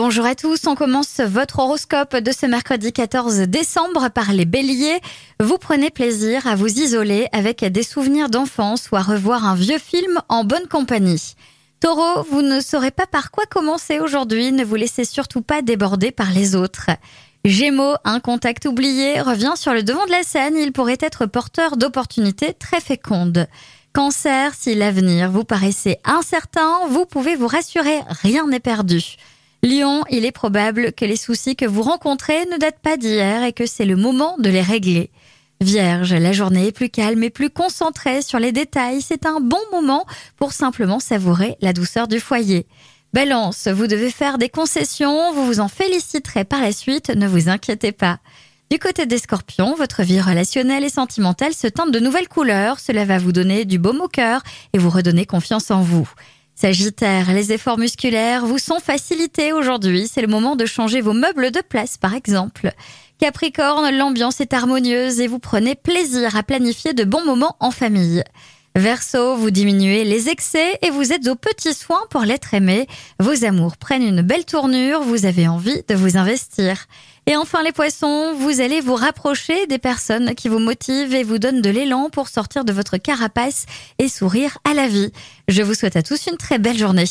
Bonjour à tous, on commence votre horoscope de ce mercredi 14 décembre par les béliers. Vous prenez plaisir à vous isoler avec des souvenirs d'enfance ou à revoir un vieux film en bonne compagnie. Taureau, vous ne saurez pas par quoi commencer aujourd'hui, ne vous laissez surtout pas déborder par les autres. Gémeaux, un contact oublié revient sur le devant de la scène, il pourrait être porteur d'opportunités très fécondes. Cancer, si l'avenir vous paraissait incertain, vous pouvez vous rassurer, rien n'est perdu. Lion, il est probable que les soucis que vous rencontrez ne datent pas d'hier et que c'est le moment de les régler. Vierge, la journée est plus calme et plus concentrée sur les détails. C'est un bon moment pour simplement savourer la douceur du foyer. Balance, vous devez faire des concessions, vous vous en féliciterez par la suite, ne vous inquiétez pas. Du côté des scorpions, votre vie relationnelle et sentimentale se teinte de nouvelles couleurs, cela va vous donner du baume au cœur et vous redonner confiance en vous. Sagittaire, les efforts musculaires vous sont facilités aujourd'hui. C'est le moment de changer vos meubles de place, par exemple. Capricorne, l'ambiance est harmonieuse et vous prenez plaisir à planifier de bons moments en famille. Verseau, vous diminuez les excès et vous êtes aux petits soins pour l'être aimé. Vos amours prennent une belle tournure, vous avez envie de vous investir. Et enfin les poissons, vous allez vous rapprocher des personnes qui vous motivent et vous donnent de l'élan pour sortir de votre carapace et sourire à la vie. Je vous souhaite à tous une très belle journée.